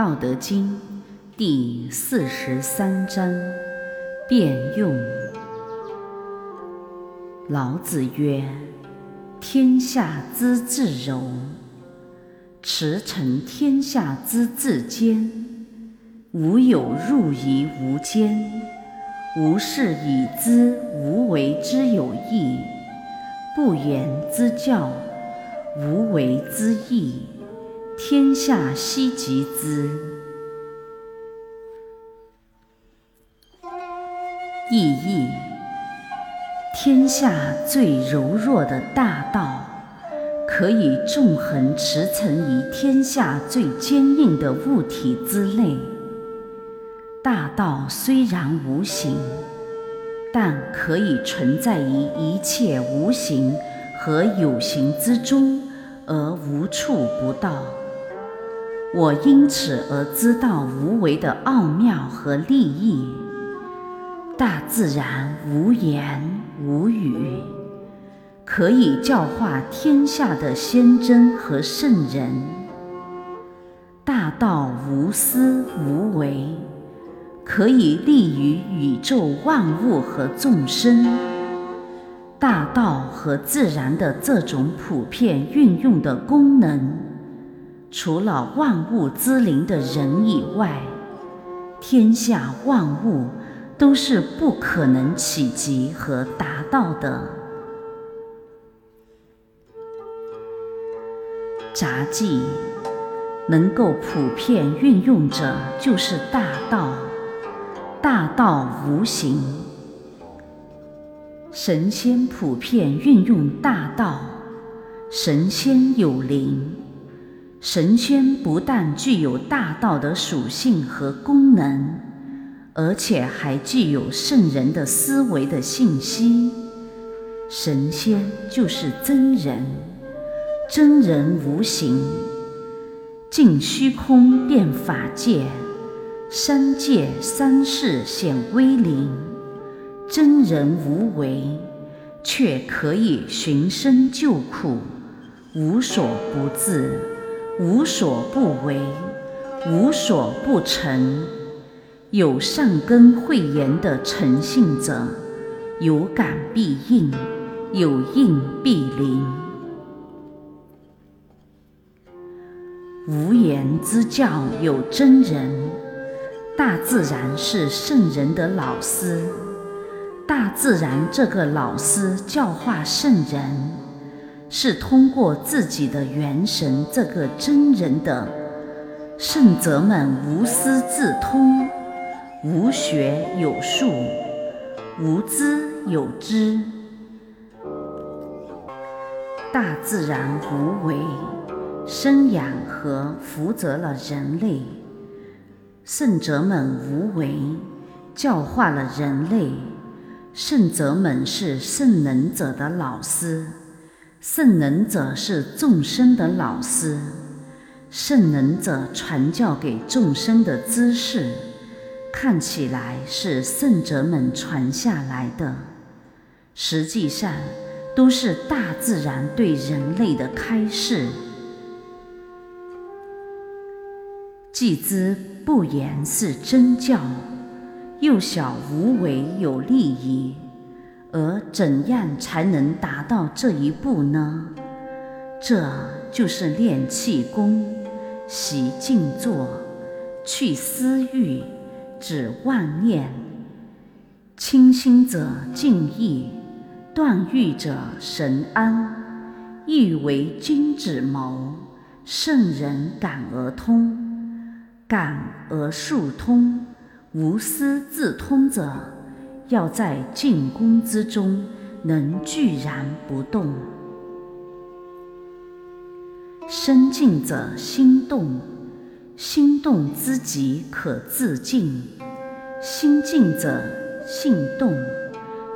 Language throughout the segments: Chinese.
道德经》第四十三章：变用。老子曰：“天下之至柔，驰骋天下之至坚。无有入夷无间，无事以知无为之有益。不言之教，无为之义。”天下希及之。意义：天下最柔弱的大道，可以纵横驰骋于天下最坚硬的物体之内。大道虽然无形，但可以存在于一切无形和有形之中，而无处不到。我因此而知道无为的奥妙和利益。大自然无言无语，可以教化天下的先真和圣人。大道无私无为，可以利于宇宙万物和众生。大道和自然的这种普遍运用的功能。除了万物之灵的人以外，天下万物都是不可能企及和达到的。杂技能够普遍运用者，就是大道。大道无形，神仙普遍运用大道，神仙有灵。神仙不但具有大道的属性和功能，而且还具有圣人的思维的信息。神仙就是真人，真人无形，尽虚空变法界，三界三世显威灵。真人无为，却可以寻声救苦，无所不至。无所不为，无所不成。有善根慧言的诚信者，有感必应，有应必灵。无言之教有真人，大自然是圣人的老师。大自然这个老师教化圣人。是通过自己的元神这个真人的圣者们无师自通，无学有术，无知有知。大自然无为，生养和福泽了人类。圣者们无为，教化了人类。圣者们是圣能者的老师。圣能者是众生的老师，圣能者传教给众生的知识，看起来是圣者们传下来的，实际上都是大自然对人类的开示。既知不言是真教，又晓无为有利益。而怎样才能达到这一步呢？这就是练气功、习静坐、去私欲、止妄念。清心者静意，断欲者神安。欲为君子谋，圣人感而通，感而速通，无私自通者。要在静功之中能居然不动，身静者心动，心动之极可自静；心静者性动，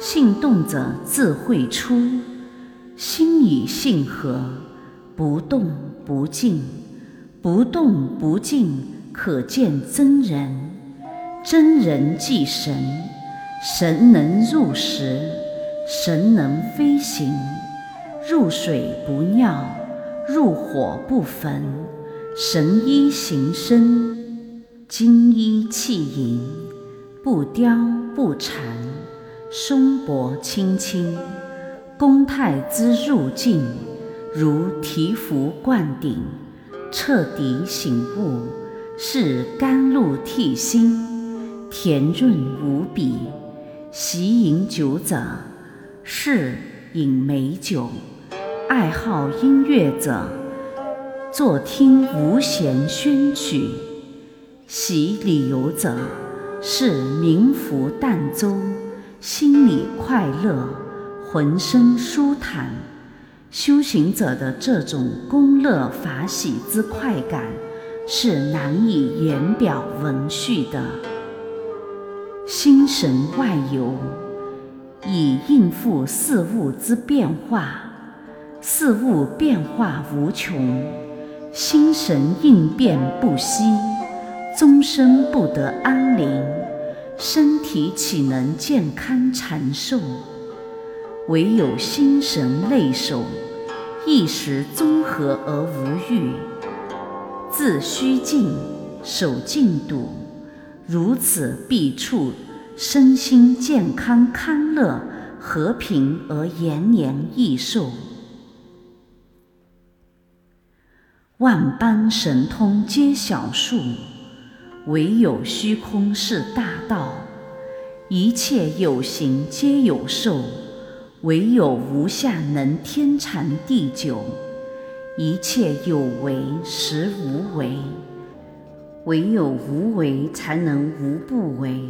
性动者自会出。心与性合，不动不静，不动不静可见真人，真人即神。神能入石，神能飞行，入水不尿，入火不焚，神医行身。金衣气盈，不雕不缠，松柏青青，宫泰姿入境，如醍醐灌顶，彻底醒悟，是甘露替心，甜润无比。习饮酒者，是饮美酒；爱好音乐者，坐听无弦宣曲；喜旅游者，是冥浮淡舟，心里快乐，浑身舒坦。修行者的这种功乐法喜之快感，是难以言表文叙的。心神外游，以应付事物之变化。事物变化无穷，心神应变不息，终身不得安宁，身体岂能健康长寿？唯有心神内守，意识综合而无欲，自虚静，守静笃。如此必处身心健康康乐和平而延年益寿。万般神通皆小数，唯有虚空是大道。一切有形皆有寿，唯有无相能天长地久。一切有为实无为。唯有无为，才能无不为。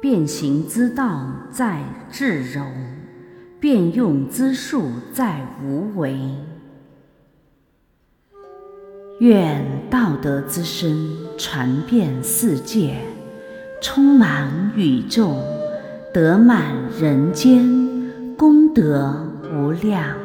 变行之道在至柔，变用之术在无为。愿道德之声传遍世界，充满宇宙，得满人间，功德无量。